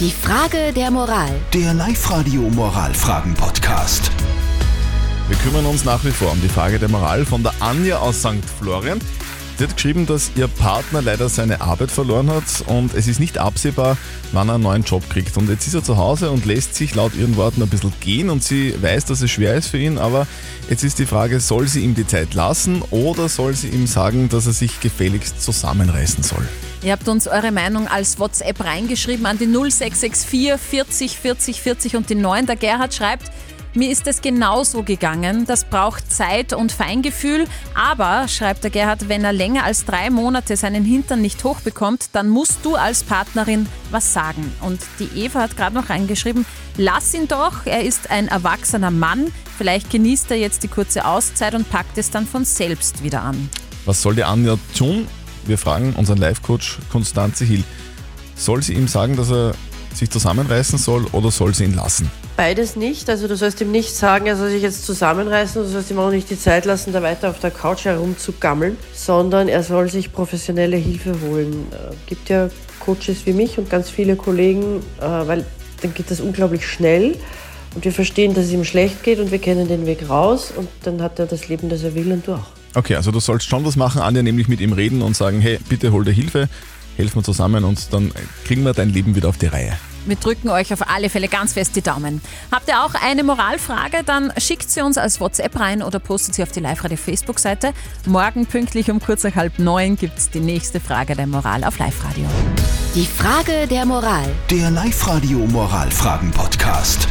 Die Frage der Moral. Der Live-Radio Moralfragen-Podcast. Wir kümmern uns nach wie vor um die Frage der Moral von der Anja aus St. Florian. Sie hat geschrieben, dass ihr Partner leider seine Arbeit verloren hat und es ist nicht absehbar, wann er einen neuen Job kriegt. Und jetzt ist er zu Hause und lässt sich laut ihren Worten ein bisschen gehen und sie weiß, dass es schwer ist für ihn, aber jetzt ist die Frage, soll sie ihm die Zeit lassen oder soll sie ihm sagen, dass er sich gefälligst zusammenreißen soll? Ihr habt uns eure Meinung als WhatsApp reingeschrieben an die 0664 40 40 40 und die 9. Der Gerhard schreibt, mir ist es genauso gegangen. Das braucht Zeit und Feingefühl. Aber, schreibt der Gerhard, wenn er länger als drei Monate seinen Hintern nicht hochbekommt, dann musst du als Partnerin was sagen. Und die Eva hat gerade noch reingeschrieben, lass ihn doch, er ist ein erwachsener Mann. Vielleicht genießt er jetzt die kurze Auszeit und packt es dann von selbst wieder an. Was soll die Anja tun? Wir fragen unseren Life-Coach Konstanze Hill. Soll sie ihm sagen, dass er sich zusammenreißen soll oder soll sie ihn lassen? Beides nicht. Also du sollst ihm nicht sagen, er soll sich jetzt zusammenreißen, du sollst ihm auch nicht die Zeit lassen, da weiter auf der Couch herumzugammeln, sondern er soll sich professionelle Hilfe holen. Äh, gibt ja Coaches wie mich und ganz viele Kollegen, äh, weil dann geht das unglaublich schnell und wir verstehen, dass es ihm schlecht geht und wir kennen den Weg raus und dann hat er das Leben, das er will und du auch. Okay, also du sollst schon was machen, Anja, nämlich mit ihm reden und sagen, hey, bitte hol dir Hilfe, helfen wir zusammen und dann kriegen wir dein Leben wieder auf die Reihe. Wir drücken euch auf alle Fälle ganz fest die Daumen. Habt ihr auch eine Moralfrage, dann schickt sie uns als WhatsApp rein oder postet sie auf die Live-Radio Facebook-Seite. Morgen pünktlich um kurz nach halb neun gibt es die nächste Frage der Moral auf Live-Radio. Die Frage der Moral. Der Live-Radio Moralfragen-Podcast.